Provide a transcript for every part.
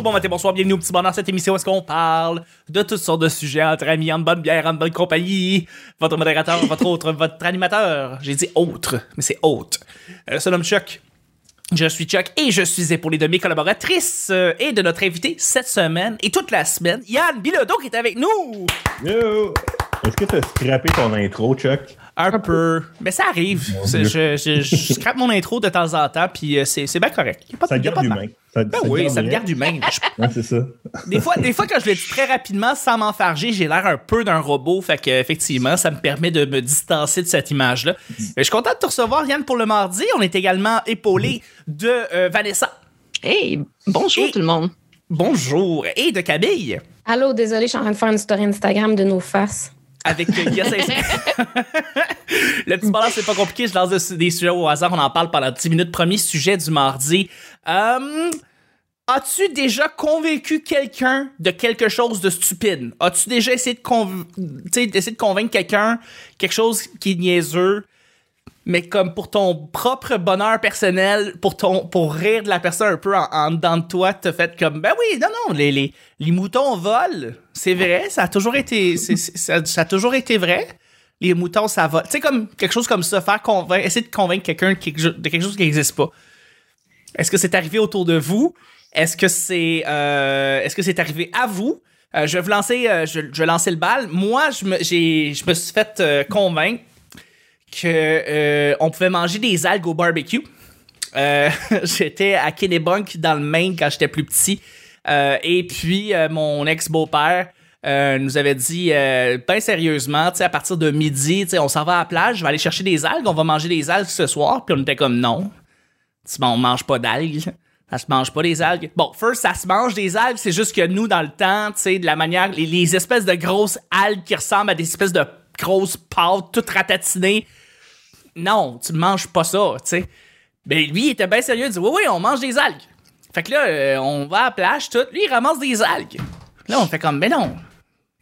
bonjour, bon matin, bonsoir, bienvenue au petit bonheur. Cette émission où est-ce qu'on parle de toutes sortes de sujets entre amis, en bonne bière, en bonne compagnie. Votre modérateur, votre autre, votre animateur. J'ai dit autre, mais c'est autre. Euh, Chuck. Je suis Chuck et je suis épaulé de mes collaboratrices euh, et de notre invité cette semaine et toute la semaine, Yann Bilodeau qui est avec nous. Yo! Est-ce que t'as scrappé ton intro, Chuck? Un peu. Mais ça arrive. Je, je, je scrape mon intro de temps en temps, puis euh, c'est bien correct. Y a pas de- Ça y a garde pas humain. Ça, Ben oui, ça me garde humain. Je- Ouais, c'est ça. Des fois, des fois, quand je le dis très rapidement, sans m'enfarger, j'ai l'air un peu d'un robot. Fait que, effectivement, ça me permet de me distancer de cette image-là. Mais Je suis content de te recevoir, Yann, pour le mardi. On est également épaulé de euh, Vanessa. Hey, bonjour Et- tout le monde. Bonjour. Et de Camille. Allô, désolé, je suis en train de faire une story Instagram de nos faces. Avec euh, Saint- Le petit balance, c'est pas compliqué. Je lance des- sujets au hasard. On en parle pendant 10 minutes. Premier sujet du mardi. Euh, As-tu déjà convaincu quelqu'un de quelque chose de stupide? As-tu déjà essayé de, conv- d'essayer de convaincre quelqu'un quelque chose qui est niaiseux, mais comme pour ton propre bonheur personnel, pour ton pour rire de la personne un peu en, en dedans de toi, t'as fait comme ben oui, non, non, les, les, les moutons volent. C'est vrai, ça a toujours été. ça, a toujours été vrai. Les moutons, ça va. Tu sais, comme quelque chose comme ça, faire convaincre, essayer de convaincre quelqu'un de quelque chose qui n'existe pas. Est-ce que c'est arrivé autour de vous? Est-ce que c'est euh, est-ce que c'est arrivé à vous? Euh, je vais lancer, euh, je, vais lancer le bal. Moi, je me, je me suis fait convaincre que euh, pouvait manger des algues au barbecue. Euh, j'étais à Kennebunk dans le Maine quand j'étais plus petit. Euh, et puis, mon ex-beau-père nous avait dit, ben sérieusement, à partir de midi, on s'en va à la plage, je vais aller chercher des algues, on va manger des algues ce soir. Puis on était comme, non, tu, on mange pas d'algues. Ça se mange pas des algues. Bon, first, ça se mange des algues, c'est juste que nous, dans le temps, tu de la manière, les, les espèces de grosses algues qui ressemblent à des espèces de grosses pâtes toutes ratatinées. Non, tu manges pas ça, tu sais. Ben, lui, il était bien sérieux, il dit, oui, oui, on mange des algues. Fait que là, euh, on va à la plage, tout. Lui, il ramasse des algues. Là, on fait comme, mais non.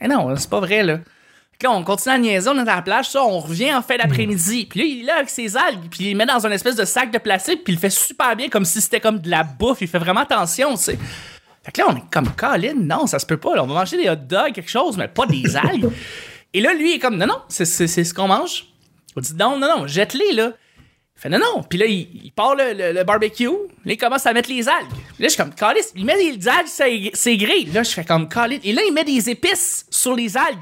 Mais non, c'est pas vrai, là. Fait que là, on continue à niaiser, on est à la plage, ça, on revient en fin d'après-midi. Puis là, il est là avec ses algues, puis il les met dans un espèce de sac de plastique, puis il le fait super bien, comme si c'était comme de la bouffe. Il fait vraiment attention, tu sais. Fait que là, on est comme, Colin, non, ça se peut pas. là. on va manger des hot dogs, quelque chose, mais pas des algues. Et là, lui, il est comme, non, non, c'est c'est- c'est ce qu'on mange. On dit, non, non, non, jette-les, là. Il fait non, non. Puis là, il, il part le, le- barbecue. Là, il commence à mettre les algues. Là, je suis comme, Calis, il met des algues, c'est c'est gris. Là, je fais comme, Calis. Et là, il met des épices sur les algues.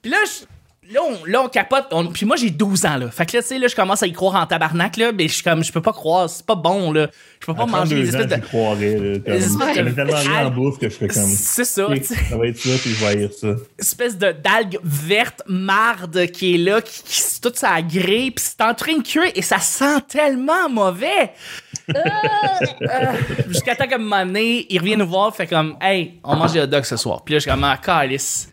Puis là, je- là, on, là, on capote. On- puis moi, j'ai 12 ans, là. Fait que là, tu sais, là, je commence à y croire en tabarnak, là. Mais je suis comme, je peux pas croire, c'est pas bon, là. Je peux pas À manger 32 des ans, espèces j'y de. croirais. là, Comme, de- tellement rien en bouffe que je fais comme. C'est ça. Ça va être ça, puis je vais haïr ça. espèce de d'algue verte marde qui est là, qui, qui toute ça grille, puis c'est en train de cuire et ça sent tellement mauvais. Euh, Jusqu'à temps qu'à un moment donné, il revient nous voir, fait comme, hey, on mange des hot dogs ce soir. Puis là, je suis comme, ah, calice.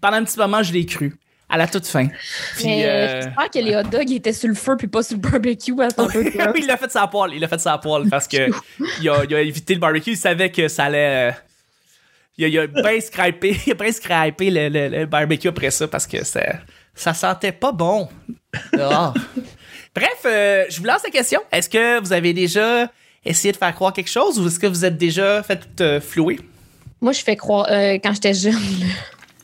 Pendant un petit moment, je l'ai cru. À la toute fin. Puis, Mais euh, j'espère que les hot dogs étaient sur le feu puis pas sur le barbecue à peu oui, il l'a fait sa poêle. Il l'a fait sa poêle parce que il a, il a évité le barbecue. Il savait que ça allait. euh, il a, il a bien scrapé, il a bien scrapé le, le- le barbecue après ça parce que ça, ça sentait pas bon. Ah. Bref, euh, je vous lance la question. Est-ce que vous avez déjà essayé de faire croire quelque chose ou est-ce que vous êtes déjà fait euh, flouer? Moi, je fais croire, euh, quand j'étais jeune,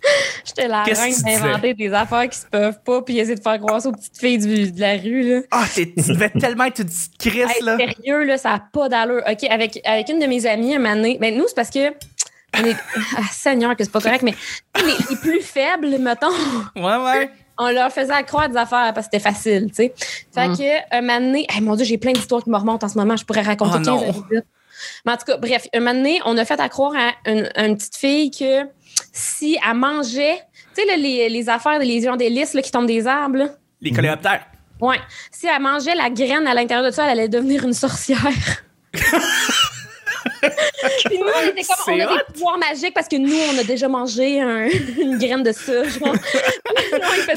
j'étais la reine d'inventer des affaires qui se peuvent pas puis essayer de faire croire ça aux petites filles du- de la rue, là. Ah, tu devais tellement être une petite Chris, Hey, là. sérieux, là, ça n'a pas d'allure. OK, avec, avec une de mes amies, un moment donné, ben, nous, c'est parce que. On est. Ah, Seigneur, que c'est pas correct, mais les, les plus faibles, mettons, Ouais, ouais. on leur faisait croire des affaires parce que c'était facile, tu sais. Fait Mm. que, un moment donné, hey, mon Dieu, j'ai plein d'histoires qui me remontent en ce moment, je pourrais raconter Oh 15 non. minutes. Mais en tout cas, bref, un moment donné, on a fait à croire à une, à une petite fille que si elle mangeait, tu sais, les, les affaires, les gens des listes là, qui tombent des arbres, là. Les coléoptères. Ouais. Si elle mangeait la graine à l'intérieur de ça, elle allait devenir une sorcière. Puis nous, on était comme, on a hot. des pouvoirs magiques parce que nous, on a déjà mangé un- une graine de ça, genre.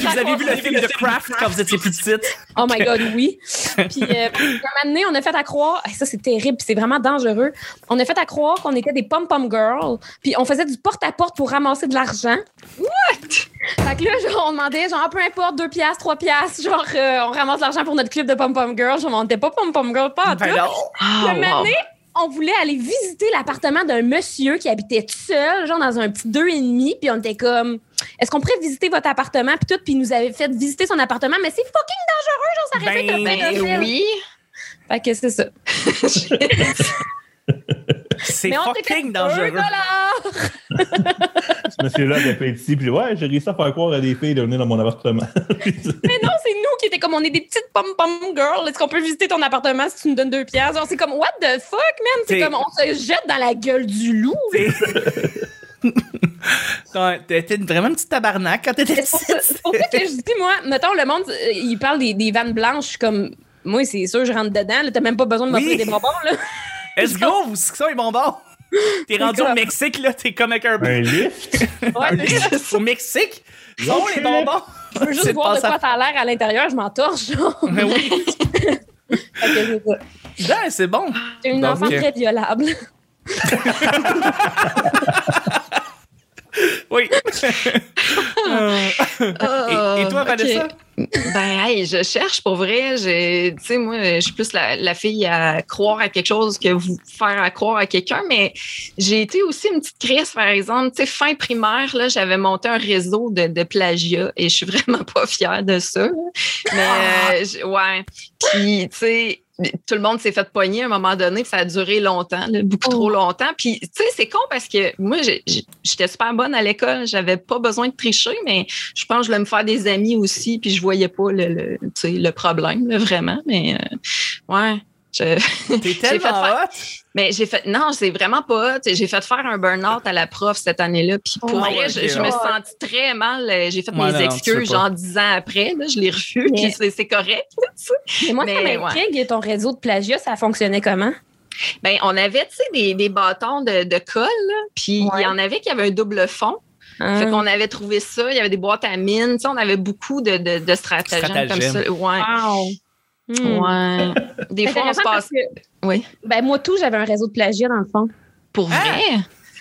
Vous avez vu le film The Craft quand vous étiez plus petite? Oh my God, oui. Puis, euh, un moment donné, on a fait à croire, ça c'est terrible, puis c'est vraiment dangereux. On a fait à croire qu'on était des pom-pom girls, puis on faisait du porte-à-porte pour ramasser de l'argent. What? Fait que là, genre, on demandait, genre, peu importe, 2 piastres, 3 piastres, genre, euh, on ramasse l'argent pour notre club de pom-pom girls. Genre, on n'était pas pom-pom girls, pas en tout. Ben non. Ah, Le moment wow. On voulait aller visiter l'appartement d'un monsieur qui habitait tout seul, genre dans un petit deux et demi, puis on était comme, est-ce qu'on pourrait visiter votre appartement, puis tout, puis il nous avait fait visiter son appartement, mais c'est fucking dangereux, genre ça aurait fait un Ben, oui. Fait que c'est ça. C'est Mais on était fucking comme, dangereux. Un dollar! Ce monsieur-là avait fait ici, puis ouais, j'ai réussi à faire croire à des filles de venir dans mon appartement. Mais non, c'est nous qui étaient comme, on est des petites pom-pom girls. Est-ce qu'on peut visiter ton appartement si tu nous donnes deux pièces? C'est comme, what the fuck, man? C'est comme, on se jette dans la gueule du loup. T'étais vraiment une petite tabarnak quand t'étais C'est pour, ça- que je dis, moi, mettons, le monde, euh, il parle des, des vannes blanches, je suis comme, moi, c'est sûr, je rentre dedans. là, T'as même pas besoin de m'offrir Oui. des bonbons, là. Let's go, vous ça les bonbons? T'es rendu au comme- Mexique, là, t'es comme avec un un lift? Ouais, ça. Au Mexique, sont les bonbons. Je veux juste C'est voir de quoi t'as l'air à l'intérieur, je m'en torche, genre. Mais oui. C'est ça. Ben, c'est bon. J'ai une Donc, enfant euh, très violable. Oui. Euh, et, et toi, Ah, Vanessa? ok. Ben, hey, je cherche pour vrai. j'ai- Tu sais, moi, je suis plus la, la fille à croire à quelque chose que vous faire à croire à quelqu'un, mais j'ai été aussi une petite crise, par exemple. Tu sais, fin primaire, là, j'avais monté un réseau de, de plagiat et je suis vraiment pas fière de ça. là. Mais, euh, j- ouais. Puis, tu sais, tout le monde s'est fait pogner à un moment donné, ça a duré longtemps, là, beaucoup trop longtemps. Puis, tu sais, c'est con parce que moi, j'étais super bonne à l'école, j'avais pas besoin de tricher, mais je pense que je voulais me faire des amis aussi, puis je voyais pas le, le, tu sais, le problème, là, vraiment. Mais, euh, ouais. T'es fait tellement hot. Mais j'ai fait, non, c'est vraiment pas. J'ai fait faire un burn-out à la prof cette année-là. Puis pour Oh vrai, my je, me suis sentie très mal. Euh, J'ai fait Ouais, mes non, excuses, genre dix ans après. Là, je l'ai reçu, Mais- puis c'est c'est correct. Mais moi, Mais, ça ouais. m'intrigue, ton réseau de plagiat, ça fonctionnait comment? Ben, on avait, tu sais, des, des bâtons de, de colle, puis il Ouais. y en avait qui avaient un double fond. Hein? Fait qu'on avait trouvé ça. Il y avait des boîtes à mine. Tu sais, on avait beaucoup de, de, de stratagèmes comme ça. Ouais. Wow. Hmm. Ouais. Des fois, on se passe. que, Oui. ben, moi, tout, j'avais un réseau de plagiat, dans le fond. Pour Ah! vrai?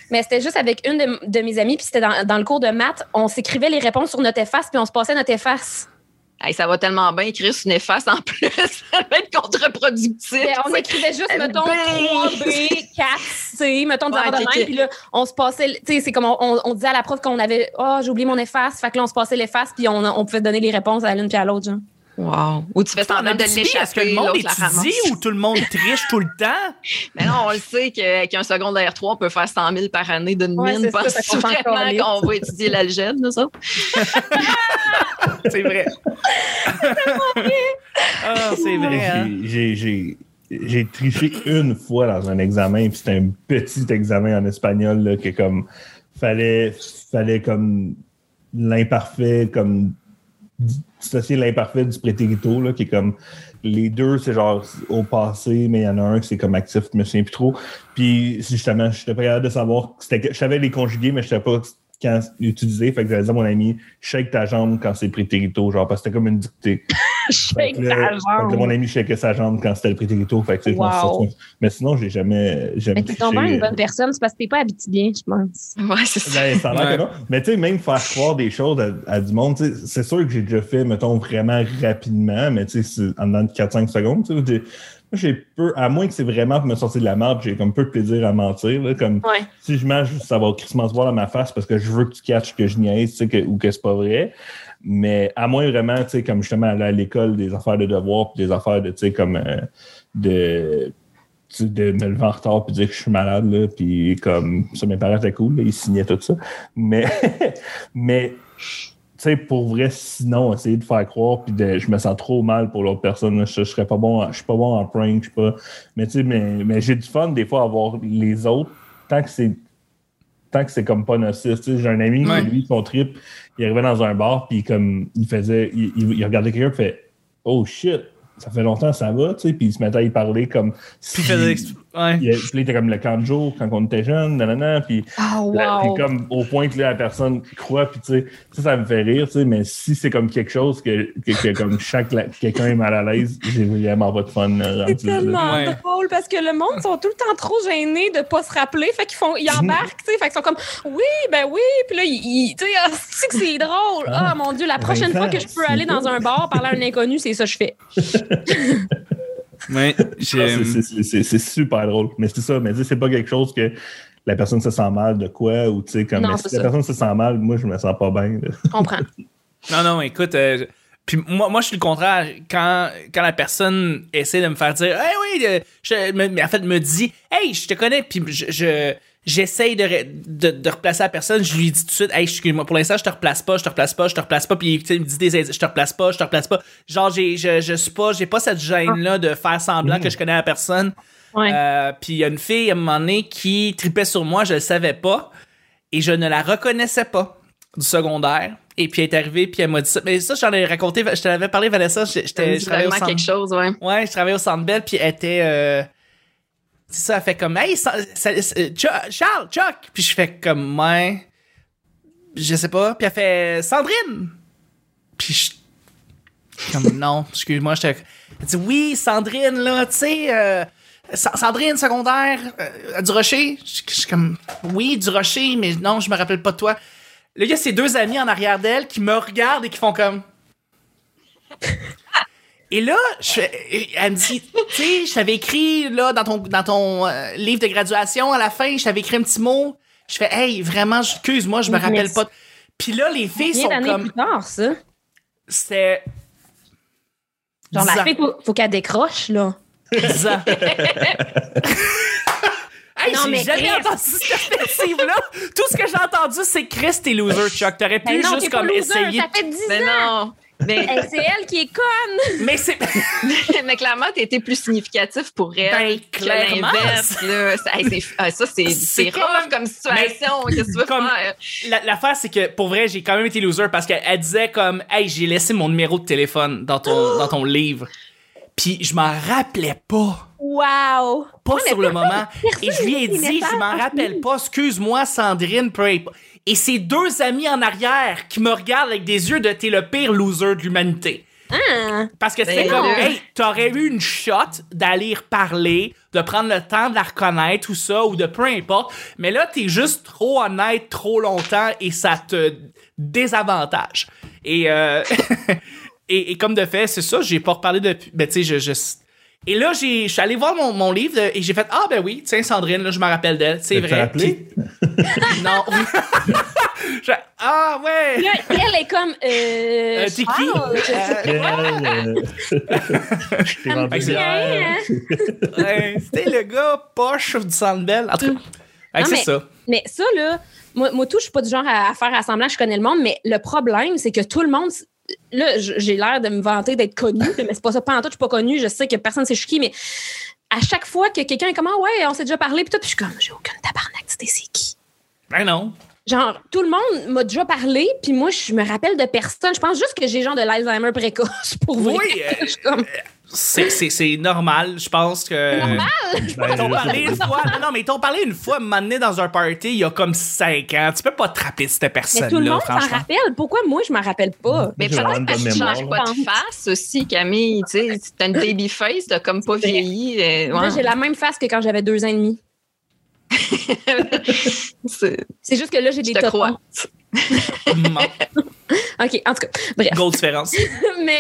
Mais c'était juste avec une de, de mes amies, puis c'était dans, dans le cours de maths. On s'écrivait les réponses sur notre efface, puis on se passait notre efface. Hey, ça va tellement bien écrire sur une efface en plus. ça va être contre-productif. Mais on écrivait juste, mettons, B. 3B, 4C, mettons, des Ouais, affaires de ok, même. ok. Puis là, on se passait, tu sais, c'est comme on, on- on disait à la prof qu'on avait, oh, j'ai oublié mon efface. Fait que là, on se passait l'efface, puis on, on pouvait donner les réponses à l'une puis à l'autre, genre. Wow. Ou tu fais semblant de Est-ce que l'échapper, le monde étudie ou tout le monde triche tout le temps? Mais non, on le sait que- qu'un secondaire 3, on peut faire 100 000 par année d'une Ouais, mine. c'est ça, vraiment qu'on va étudier l'algèbre, nous autres? C'est vrai. ah, c'est vrai, hein? J'ai triché une fois dans un examen, puis c'était un petit examen en espagnol là, que comme fallait, fallait comme l'imparfait, comme dissocier l'imparfait du prétérito, là, qui est comme les deux, c'est genre au passé, mais il y en a un qui c'est comme actif, je me souviens plus trop. Puis justement, je n'étais pas capable de savoir, je savais les conjuguer, mais je savais pas quand utiliser. Fait que j'allais dire à mon ami, shake ta jambe quand c'est prétérito, genre, parce que c'était comme une dictée. Shake là- ta fait que jambe. mon ami shakait sa jambe quand c'était le prétérito. Fait que, Wow. Mais sinon, j'ai jamais, jamais Mais t'es tombé une bonne personne, c'est parce que t'es pas habitué, je pense. Ouais, c'est ça. Ben, ça a l'air Ouais. que non. Mais tu sais, même faire croire des choses à, à du monde, tu sais, c'est sûr que j'ai déjà fait, mettons, vraiment rapidement, mais tu sais, c'est en dedans de 4-5 secondes. tu sais, j'ai- Moi, j'ai peu, à moins que c'est vraiment pour me sortir de la merde, j'ai comme peu de plaisir à mentir. Là, comme Ouais. si je mens, ça va crissement se voir dans ma face parce que je veux que tu catches que je niaise tu sais, que, ou que c'est pas vrai. Mais à moins vraiment, tu sais, comme justement aller à l'école, des affaires de devoirs, puis des affaires de, tu sais, comme euh, de de me lever en retard puis dire que je suis malade là puis comme ça mes parents étaient cool là, ils signaient tout ça mais mais tu sais pour vrai sinon essayer de faire croire puis de, je me sens trop mal pour l'autre personne là. je, je serais pas bon je suis pas bon en prank je suis pas mais tu sais mais, mais j'ai du fun des fois à voir les autres tant que c'est tant que c'est comme pas nocif tu sais j'ai un ami Ouais. qui lui son trip il arrivait dans un bar puis comme il faisait il, il- il regardait quelqu'un fait oh shit ça fait longtemps ça va tu sais puis il se mettait à y parler comme Puis si- il faisait exp- ouais. il, puis il était comme le canjo quand on était jeune, nanana, puis, Oh, là, wow. puis comme au point que là, la personne croit, puis tu sais, ça, ça me fait rire, tu sais, mais si c'est comme quelque chose que, que, que comme chaque quelqu'un est mal à l'aise, j'ai vraiment pas de fun. euh, C'est là. tellement Ouais. drôle parce que le monde sont tout le temps trop gênés de pas se rappeler. Fait qu'ils font, ils embarquent, tu sais. Fait qu'ils sont comme, oui, ben oui. Puis là, ils, tu sais, ah, c'est que c'est drôle. Ah, mon Dieu, la prochaine fois que je peux aller dans un bar parler à un inconnu, c'est ça que je fais. Ouais, Ah, c'est- super drôle. Mais c'est ça, mais c'est pas quelque chose que la personne se sent mal de quoi ou tu sais, comme Non, si la ça. personne se sent mal, moi je me sens pas bien. Je comprends. Non, non, écoute, euh, puis moi, moi, je suis le contraire. Quand, quand la personne essaie de me faire dire, hey, oui, euh, je, mais en fait, me dit, hey, je te connais, puis je, je- j'essaye de, de, de replacer la personne, je lui dis tout de suite, hey, excuse-moi, pour l'instant, je te replace pas, je te replace pas, je te replace pas, puis il me dit des je te replace pas, je te replace pas. Genre, j'ai, je, je suis pas, j'ai pas cette gêne-là de faire semblant que je connais la personne. Ouais. Euh, puis il y a une fille à un moment donné qui tripait sur moi, je le savais pas, et je ne la reconnaissais pas du secondaire. Et puis elle est arrivée, puis elle m'a dit ça. Mais ça, j'en ai raconté, je te l'avais parlé, Vanessa. Je travaillais au centre. quelque chose, ouais. Ouais, je travaillais au Centre Bell, puis elle était. euh, C'est ça, elle fait comme, hey, ça- ça- ça- Chuck- Charles, Chuck! Puis je fais comme, ouais. Je sais pas. Puis elle fait, Sandrine! Puis je. Comme, non, excuse-moi, j'étais. Elle dit, oui, Sandrine, là, tu sais. euh, Sa- Sandrine, secondaire, euh, du Rocher. Je je suis comme, oui, du Rocher, mais non, je me rappelle pas de toi. Là, il y a ces deux amis en arrière d'elle qui me regardent et qui font comme. Et là, je elle me dit, tu sais, je t'avais écrit là dans ton dans ton euh, livre de graduation à la fin, je t'avais écrit un petit mot. Je fais, hey, vraiment, excuse-moi, je me rappelle Merci. pas. Puis là, les filles sont comme, plus tard, ça? c'était Genre, 10 la fille, faut, faut qu'elle décroche, là. 10 ans. Hey, Non, j'ai mais jamais Chris. entendu cette perspective-là. Tout ce que j'ai entendu, c'est Chris, t'es loser, Chuck. T'aurais pu Ben non, juste comme loser, essayer. ça fait 10 Mais ans. non. Mais, Hey, c'est elle qui est conne. Mais c'est. mais clairement, t'as été plus significatif pour elle Ben, que clairement. l'inverse. là. Ça, hey, c'est- ah, ça, c'est C'est c'est comme- rough comme situation. Qu'est-ce que tu veux comme- faire? La- L'affaire, c'est que pour vrai, j'ai quand même été loser parce qu'elle elle disait comme, hey, j'ai laissé mon numéro de téléphone dans ton, dans ton livre. Puis je m'en rappelais pas. Wow. Pas Ouais, sur le moment. Et je lui ai dit, je m'en rappelle pas, excuse-moi, Sandrine, peu importe. Et ces deux amis en arrière qui me regardent avec des yeux de t'es le pire loser de l'humanité. Hein? Parce que c'était Ben comme, non. hey, t'aurais eu une shot d'aller reparler, de prendre le temps de la reconnaître, tout ça, ou de peu importe. Mais là, t'es juste trop honnête trop longtemps et ça te désavantage. Et, euh, et, et comme de fait, c'est ça, j'ai pas reparlé depuis. Ben, tu sais, je, je- Et là, j'ai- je suis allé voir mon, mon livre et j'ai fait Ah, ben oui, tiens, Sandrine, là, je me rappelle d'elle, c'est vrai. Puis- non. Je- ah, ouais. Là, elle est comme. Euh, Euh, t'es qui? Euh, hein? Ouais, c'était le gars poche du Sandbell. En tout cas, c'est mais- ça. Mais ça, là, moi, moi tout, je suis pas du genre à, à faire assemblant, je connais le monde, mais le problème, c'est que tout le monde. Là, j'ai l'air de me vanter d'être connue, mais c'est pas ça. Pas en tout, je suis pas connue. Je sais que personne sait je suis qui, mais à chaque fois que quelqu'un est comme, Ah ouais, on s'est déjà parlé, puis tout, puis je suis comme, j'ai aucune tabarnak, tu sais, c'est qui? Ben non. Genre, tout le monde m'a déjà parlé, puis moi, je me rappelle de personne. Je pense juste que j'ai genre de l'Alzheimer précoce pour vrai. Oui, euh, Je suis comme, c'est, c'est, c'est normal, je pense que. normal? Ben, Ils t'ont parlé une fois. Non, non, mais ils t'ont parlé une fois, m'amener dans un party il y a comme 5 ans. Tu peux pas te rappeler de cette Mais tout le personne-là, monde s'en franchement. rappelle. Pourquoi moi, je m'en rappelle pas? Mais peut-être parce que tu changes pas de face aussi, Camille. Tu sais, t'as une baby face, t'as comme pas vieilli. euh, Moi, j'ai la même face que quand j'avais deux ans et demi. C'est- juste que là, j'ai des. Bon, OK, en tout cas, bref. Grosse différence. mais,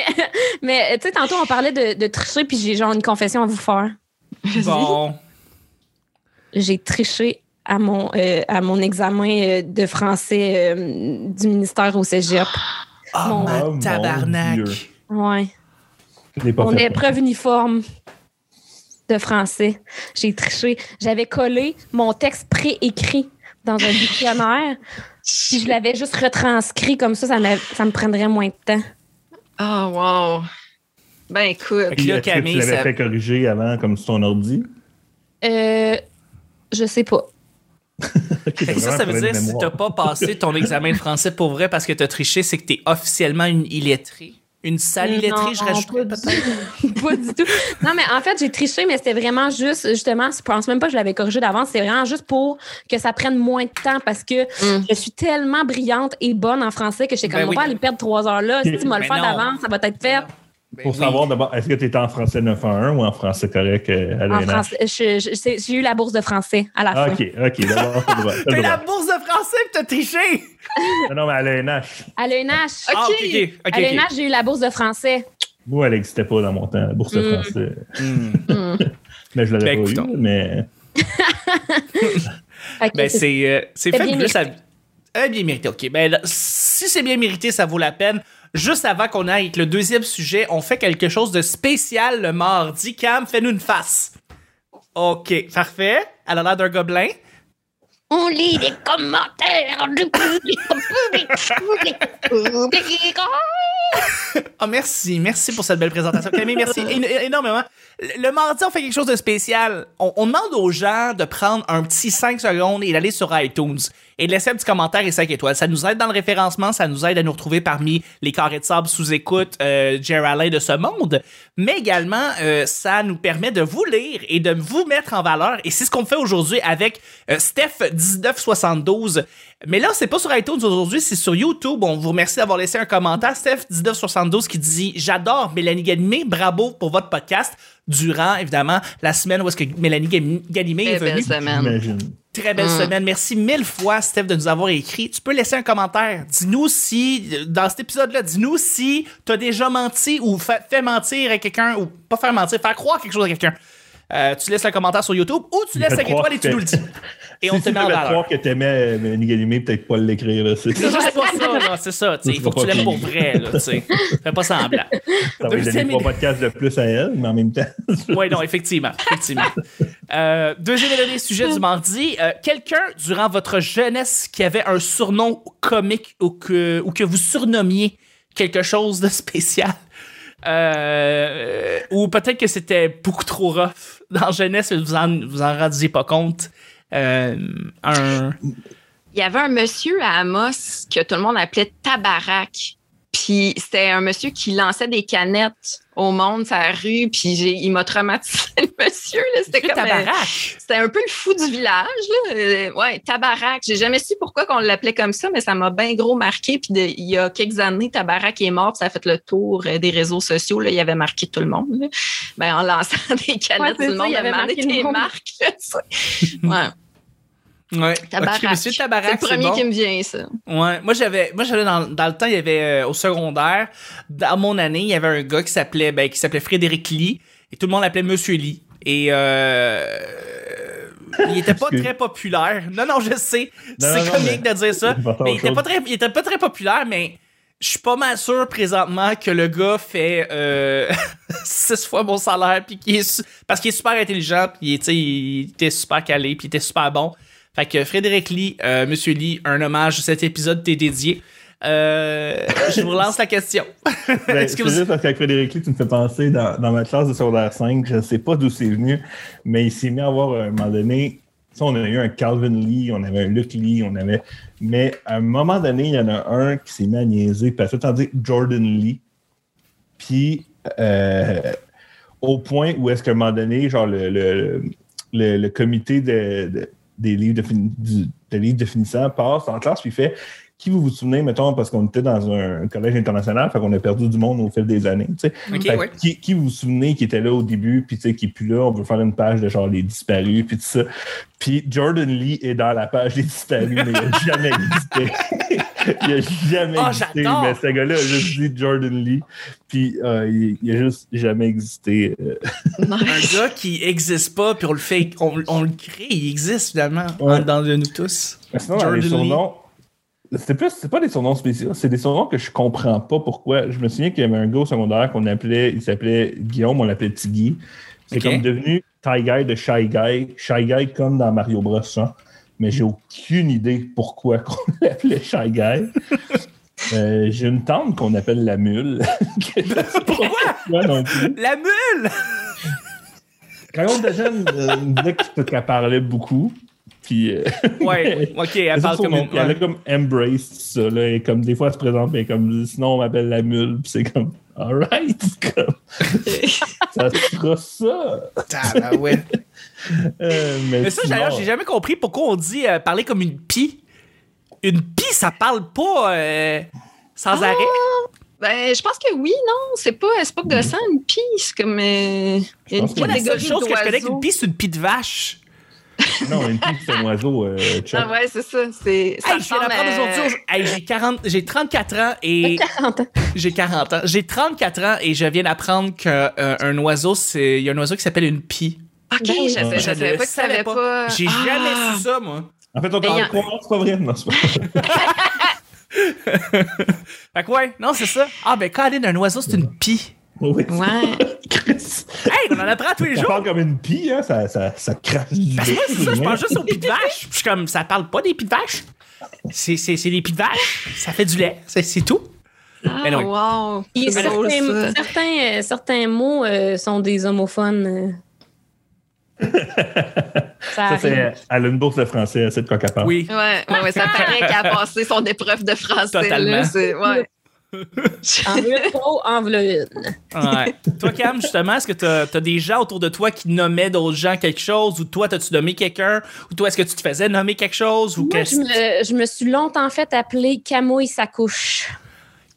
mais tu sais, tantôt, on parlait de, de tricher, puis j'ai genre une confession à vous faire. Bon. J'ai triché à mon, euh, à mon examen euh, de français euh, du ministère au cégep. Oh, Mon- ma Oh, mon tabarnak. Dieu. Ouais. Mon épreuve uniforme de français. J'ai triché. J'avais collé mon texte préécrit dans un dictionnaire, puis je l'avais juste retranscrit comme ça, ça, m'a- ça me prendrait moins de temps. Ah, wow. Ben, écoute. Fait que là, Camille, tu l'avais ça- fait corriger avant comme sur ton ordi? Euh, je sais pas. Ça, ça veut dire si t'as pas passé ton examen de français pour vrai parce que t'as triché, c'est que t'es officiellement une illettrée. Une sale illettrée, je Non, rajouterais pas pas du tout. Non, mais en fait, j'ai triché, mais c'était vraiment juste, justement, je pense même pas que je l'avais corrigé d'avance, c'était vraiment juste pour que ça prenne moins de temps parce que Mm. je suis tellement brillante et bonne en français que j'étais comme, Ben on oui. va aller perdre trois heures là. Si tu m'as le Ben faire d'avance, ça va être fait. Ben Pour oui. savoir d'abord, est-ce que tu étais en français 911 ou en français correct euh, à En l'ENH? français, j'ai eu la bourse de français à la Ah, fin. OK, OK, d'abord, t'as eu la bourse de français pis t'as triché! Non, non, mais à l'ENH. À l'ENH. Ah, ok, ok. ok, À ok. l'ENH, j'ai eu la bourse de français. Moi, elle n'existait pas dans mon temps, la bourse Mm. français. Hmm. Hmm. Mais je l'aurais Ben, pas écoutons. eu, mais Ben, c'est- euh, fait bien à- mérité. Euh, bien mérité, ok. Ben, là, si c'est bien mérité, ça vaut la peine. Juste avant qu'on aille avec le deuxième sujet, on fait quelque chose de spécial le mardi. Cam, fais-nous une face. Ok, parfait. Elle a l'air d'un gobelin. On lit les commentaires du public, public, public, public. Ah, merci. Merci pour cette belle présentation. Camille, merci énormément. Le le mardi, on fait quelque chose de spécial. On, on demande aux gens de prendre un petit 5 secondes et d'aller sur iTunes et de laisser un petit commentaire et 5 étoiles. Ça nous aide dans le référencement, ça nous aide à nous retrouver parmi les carrés de sable sous écoute, euh, de ce monde. Mais également, euh, ça nous permet de vous lire et de vous mettre en valeur. Et c'est ce qu'on fait aujourd'hui avec euh, Steph1972. Mais là, c'est pas sur iTunes aujourd'hui, c'est sur YouTube. On vous remercie d'avoir laissé un commentaire. Steph1972 qui dit J'adore Mélanie Ganimé, bravo pour votre podcast. Durant, évidemment, la semaine où est-ce que Mélanie Gani- Ganimé est Très belle venue. semaine. Très belle Mm. semaine. Merci mille fois, Steph, de nous avoir écrit. Tu peux laisser un commentaire. Dis-nous si, dans cet épisode-là, dis-nous si t'as déjà menti ou fa- fait mentir à quelqu'un, ou pas faire mentir, faire croire quelque chose à quelqu'un. Euh, tu laisses un commentaire sur YouTube ou tu laisses Fais 5 croire étoiles et tu nous le dis. Et on si te tu met en valeur. croire que t'aimais Mélanie Ganimé, peut-être pas l'écrire. C'est juste pas ça, c'est ça. Il faut que tu l'aimes pour vrai, là. Fais pas semblant. Ça va donner trois podcasts de plus à elle, mais en même temps. Oui, non, effectivement. effectivement. Euh, deuxième et dernier sujet du mardi. Euh, Quelqu'un, durant votre jeunesse, qui avait un surnom comique ou que, ou que vous surnommiez quelque chose de spécial. Euh, ou peut-être que c'était beaucoup trop rough dans la jeunesse, mais vous en, vous en rendiez pas compte. Euh, un. Il y avait un monsieur à Amos que tout le monde appelait Tabarak. Puis c'était un monsieur qui lançait des canettes au monde la rue. Puis j'ai- il m'a traumatisé, le monsieur. là. C'était comme. Tabarnak. C'était un peu le fou du village, là. Euh, ouais, Tabarak. J'ai jamais su pourquoi qu'on l'appelait comme ça, mais ça m'a bien gros marqué. Puis de- il y a quelques années, Tabarak est mort, puis ça a fait le tour euh, des réseaux sociaux. Là, il avait marqué tout le monde. là. Ben, en lançant des canettes, tout le ça, monde il avait demandé marqué monde. marques. ouais, Ouais. Tabarak. C'est le premier bon. qui me vient, ça. Ouais, moi j'avais moi j'avais dans, dans le temps il y avait euh, au secondaire dans mon année, il y avait un gars qui s'appelait ben qui s'appelait Frédéric Lee et tout le monde l'appelait monsieur Lee et euh, il était pas très populaire. Non non, je sais, Non, c'est non, comique mais- de dire ça, mais il était pas très il était pas très populaire mais je suis pas mal sûr présentement que le gars fait euh, six fois mon salaire puis qu'il est su- parce qu'il est super intelligent puis sais il était super calé puis il était super bon. Fait que Frédéric Lee, euh, Monsieur Lee, un hommage, cet épisode t'est dédié. Euh, je vous relance la question. Ben, que c'est vous- juste parce qu'avec Frédéric Lee, tu me fais penser dans, dans ma classe de secondaire 5, je ne sais pas d'où c'est venu, mais il s'est mis à avoir à un moment donné. tu sais, on a eu un Calvin Lee, on avait un Luke Lee, on avait. Mais à un moment donné, il y en a un qui s'est mis à niaiser, puis à tout dire Jordan Lee. Puis euh, au point où est-ce qu'à un moment donné, genre le, le, le, le comité de, de- des livres de, fini- du- livres de passe en classe, puis fait qui vous vous souvenez, mettons, parce qu'on était dans un collège international, fait qu'on a perdu du monde au fil des années, tu sais. Ok, Fait que ouais. qui, qui vous vous souvenez qui était là au début, puis tu sais, qui est plus là, on veut faire une page de genre les disparus, puis tout ça. Puis Jordan Lee est dans la page des disparus, mais il n'a jamais existé. il n'a jamais Oh, existé, j'adore! mais ce gars-là a juste dit Jordan Lee, puis euh, il, il a juste jamais existé. euh. Un gars qui existe pas, puis on le fait, on, on le crée, il existe finalement Ouais. dans de nous tous. Mais sinon, les Jordan Lee. surnoms, c'est plus, c'est pas des surnoms spéciaux, c'est des surnoms que je comprends pas pourquoi. Je me souviens qu'il y avait un gars au secondaire qu'on appelait, il s'appelait Guillaume, on l'appelait Tiggy. C'est comme devenu Ty Guy de Shy Guy, Shy Guy comme dans Mario Bros. ça. Mais j'ai aucune idée pourquoi qu'on l'appelait Shy Guy. Euh, j'ai une tante qu'on appelle la mule. Pourquoi? La mule! Quand on était jeune, on disait que- parlait beaucoup. Puis, euh, Ouais, ok, elle parle comme une. Elle a ouais. comme embrace ça, là, et comme des fois elle se présente, mais comme sinon on m'appelle la mule, puis c'est comme alright, comme ça sera ça. Tabarouette. Euh, mais Mais ça, d'ailleurs, j'ai jamais compris pourquoi on dit euh, parler comme une pie. Une pie, ça parle pas euh, sans Ah! arrêt. Ben, je pense que oui, non, c'est pas, c'est pas gossant, une pie, c'est comme euh, une Moi, la seule catégorie chose que je connais qu'une pie, c'est une pie de vache. Non, une pie, c'est un oiseau. Euh. Ah ouais, c'est ça. C'est, ça Hey, je viens d'apprendre à- aujourd'hui. Hey, j'ai 40, j'ai 34 ans et 40 ans. j'ai 40 ans. J'ai 34 ans et je viens d'apprendre qu'un un oiseau, c'est il y a un oiseau qui s'appelle une pie. Ok, Ben oui. je, sais- je Je savais pas que ça savais pas. pas. J'ai Ah! jamais su ça, moi. En fait, on t'en a- croire, c'est pas vrai. Non, c'est pas vrai. Fait que ouais, non, c'est ça. Ah, ben, Colin, un oiseau, c'est une pie. Oui. Ouais. Hey, on en apprend tous les Ça jours. parle comme une pie, hein? Ça, ça, ça crache. du Parce que moi, c'est ça, je pense juste aux pies de vache. Puis Je suis comme, ça parle pas des pies de vache. C'est, c'est, c'est des pies de vache. Ça fait du lait. C'est, c'est tout. Ah, Anyway. wow. Certains, euh, certains mots euh, sont des homophones. euh. ça Ça, c'est. Elle a une bourse de français, c'est de quoi qu'elle parle. Oui. Ouais, ouais, ouais, ça paraît qu'elle a passé son épreuve de français. Totalement. Là, c'est, ouais. En veux trop, en veux une. Ouais. toi, Cam, justement, est-ce que t'as, t'as des gens autour de toi qui nommaient d'autres gens quelque chose? Ou toi, t'as-tu nommé quelqu'un? Ou toi, est-ce que tu te faisais nommer quelque chose? Ou Moi, je me, je me suis longtemps fait appeler Camouille sa couche.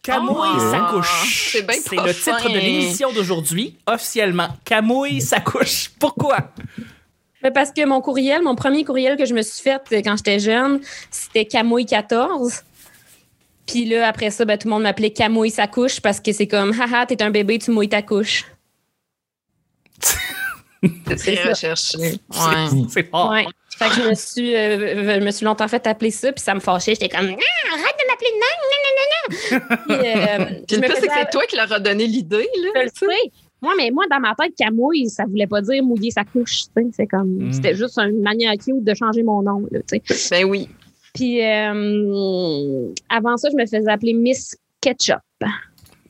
Camouille Oh, s'accouche. c'est bien C'est pas le titre de l'émission d'aujourd'hui, officiellement. Camouille s'accouche. Pourquoi? Mais Parce que mon courriel, mon premier courriel que je me suis fait euh, quand j'étais jeune, c'était Camouille 14. Puis là, après ça, ben, tout le monde m'appelait Camouille sa couche parce que c'est comme, haha, t'es un bébé, tu mouilles ta couche. C'est très recherché. Ouais. C'est fort. Ouais. Fait que je me suis, euh, je me suis longtemps fait appeler ça, puis ça me fâchait. J'étais comme, ah, arrête de m'appeler de même, non, non, non, non. Puis, euh, Puis je le pire, c'est que c'est toi qui leur a donné l'idée, Je là. le sais. Moi, mais moi, dans ma tête, camouille, ça voulait pas dire mouiller sa couche. tu sais. C'est comme, Mm. c'était juste une manière cute de changer mon nom. Là, tu sais. Ben oui. Puis euh, avant ça, je me faisais appeler Miss Ketchup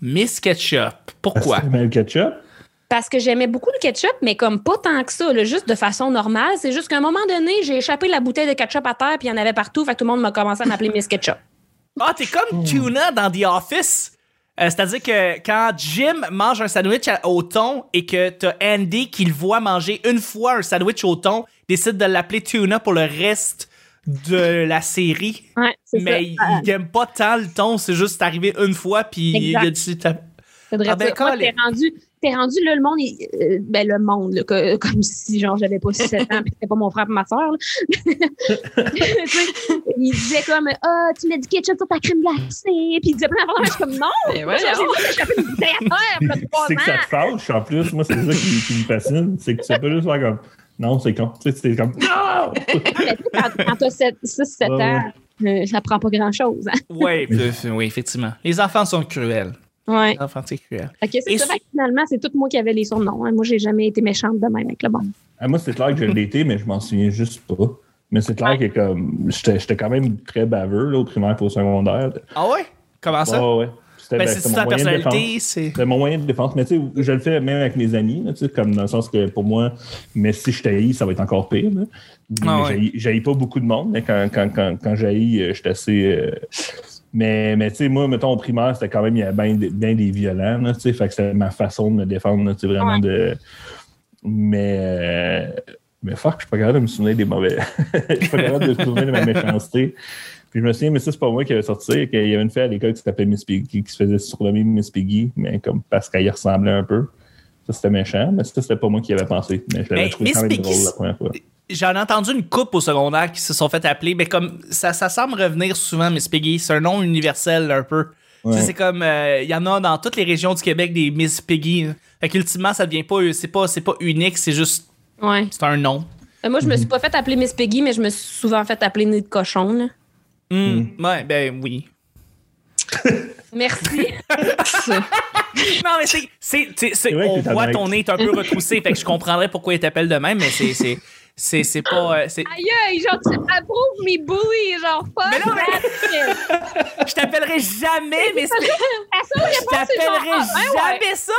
Miss Ketchup. Pourquoi? Parce que le ketchup? parce que j'aimais beaucoup le ketchup, mais comme pas tant que ça, là, juste de façon normale. C'est juste qu'à un moment donné, j'ai échappé la bouteille de ketchup à terre, puis il y en avait partout. Fait que tout le monde m'a commencé à m'appeler Miss Ketchup. Ah, t'es comme Tuna dans The Office. Euh, C'est-à-dire que quand Jim mange un sandwich au thon et que t'as Andy qui le voit manger une fois un sandwich au thon, décide de l'appeler Tuna pour le reste de la série. Ouais, Mais ça. il, Ah, il aime pas tant le thon, c'est juste arrivé une fois puis il a dit Ah ben, moi, t'es rendu, t'es rendu, là, le monde, il- euh, ben, le monde, là, que- comme si, genre, j'avais pas 7 ans, puis c'était pas mon frère et ma soeur, il disait comme, ah, tu mets du ketchup sur ta crème glacée, puis il disait plein d'affaires, je suis comme, non! Ben a trois C'est que ça te fâche, en plus. Moi, c'est ça qui, qui me fascine. C'est que tu pas juste faire comme. Non, c'est con. Tu sais, c'est comme. Non! Mais tu sais, quand, quand t'as 6-7 Ouais, ans, euh, ça prend pas grand-chose. Hein? Ouais, euh, oui, effectivement. Les enfants sont cruels. Ouais. Les enfants, c'est cruel. Que c'est ça, su- fait que finalement, c'est tout moi qui avais les surnoms. hein. Moi, j'ai jamais été méchante de même avec le monde. Ah, moi, c'est clair que je l'ai été, mais je m'en souviens juste pas. Mais c'est clair que comme j'étais j'étais quand même très baveux là, au primaire et au secondaire. Ah ouais? Comment ça? Ouais, ouais. C'était ben, ben, c'est ta mon moyen de personnalité, défense. c'est. C'est mon moyen de défense. Mais tu sais, je le fais même avec mes amis, là, comme dans le sens que pour moi, mais si je t'haïs, ça va être encore pire. là. Ah ouais. j'haïs- pas beaucoup de monde, mais quand, quand, quand, quand j'haïs, euh, j'étais assez. euh, Mais, mais tu sais, moi, mettons, au primaire, c'était quand même, il y avait bien des, ben des violents, tu sais, fait que c'était ma façon de me défendre, tu sais, vraiment Ouais. de. Mais. euh, Mais fuck, je suis pas capable de me souvenir des mauvais. Je suis pas capable de me souvenir de ma méchanceté. Puis je me souviens, mais ça, c'est pas moi qui avait sorti ça. qu'il y avait une fille à l'école qui s'appelait Miss Piggy, qui se faisait surnommer Miss Piggy, mais comme parce qu'elle y ressemblait un peu. Ça, c'était méchant, mais ça, c'était pas moi qui avais pensé. Mais je l'avais trouvé Miss quand même Piggy, drôle la première fois. J'en ai entendu une couple au secondaire qui se sont fait appeler, mais comme ça, ça semble revenir souvent, Miss Piggy. C'est un nom universel un peu. Ouais. C'est comme euh, il y en a dans toutes les régions du Québec des Miss Piggy. Fait qu'ultimement, ça devient pas c'est pas c'est pas unique, c'est juste Ouais. c'est un nom. Euh, Moi, je me suis pas fait appeler Miss Peggy, mais je me suis souvent fait appeler nez de cochon. là. Hmm, Ouais, ben oui. Merci. Non, mais c'est. on voit ton nez est un peu retroussé, fait que je comprendrais pourquoi il t'appelle de même, mais c'est. C'est c'est, pas. euh, c'est- Aïe, aïe, genre, tu approuves mes bullies, genre, fuck Mais non, mais-. Je t'appellerai jamais, mais c'est- seule je genre, t'appellerai ah, ben ouais. jamais ça.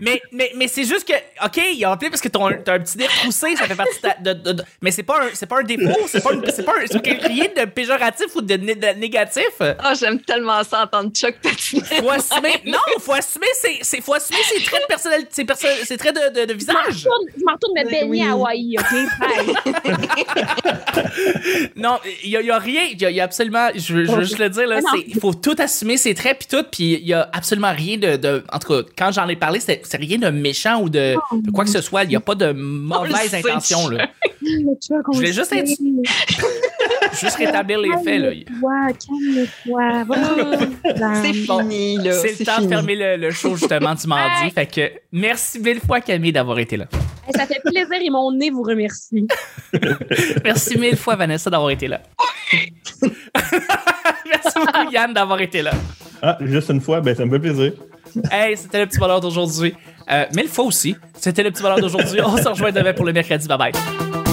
Mais, mais, mais c'est juste que, OK, il a appelé parce que t'as un, t'as un petit nez retroussé, ça fait partie de, ta- de- de- de- mais c'est pas un, c'est pas un défaut, c'est pas, une- c'est pas un, c'est rien de péjoratif ou de, né- de négatif. Ah, j'aime tellement ça entendre Chuck patiner. Faut assumer, non, faut assumer ses, ses- faut assumer ses traits de personnalité, ses, perso- ses traits de, de, visage. je m'en retourne me Ben baigner oui. à Hawaï, OK? Non, il y, a- il y a rien, il y, a- il y a absolument, je, veux- juste le dire, là, c'est- il faut tout assumer ses traits puis tout, puis il y a absolument rien de, de- en tout cas, quand j'en ai parlé, c'est rien de méchant ou de, de quoi que ce soit, il y a pas de mauvaise le sait, intention, là. Je voulais juste être- Juste rétablir les faits, là. Calme-toi, calme-toi. C'est Bon, fini, là. C'est le temps de fini. fermer le, le show, justement, du mardi. Hey. Fait que merci mille fois, Camille, d'avoir été là. Ça fait plaisir et mon nez vous remercie. Merci mille fois, Vanessa, d'avoir été là. merci beaucoup, Yann, d'avoir été là. Ah, juste une fois, ben ça me fait plaisir. Hey, c'était le petit bonheur d'aujourd'hui. Euh, mille fois aussi, c'était le petit bonheur d'aujourd'hui. On se rejoint demain pour le mercredi. Bye bye.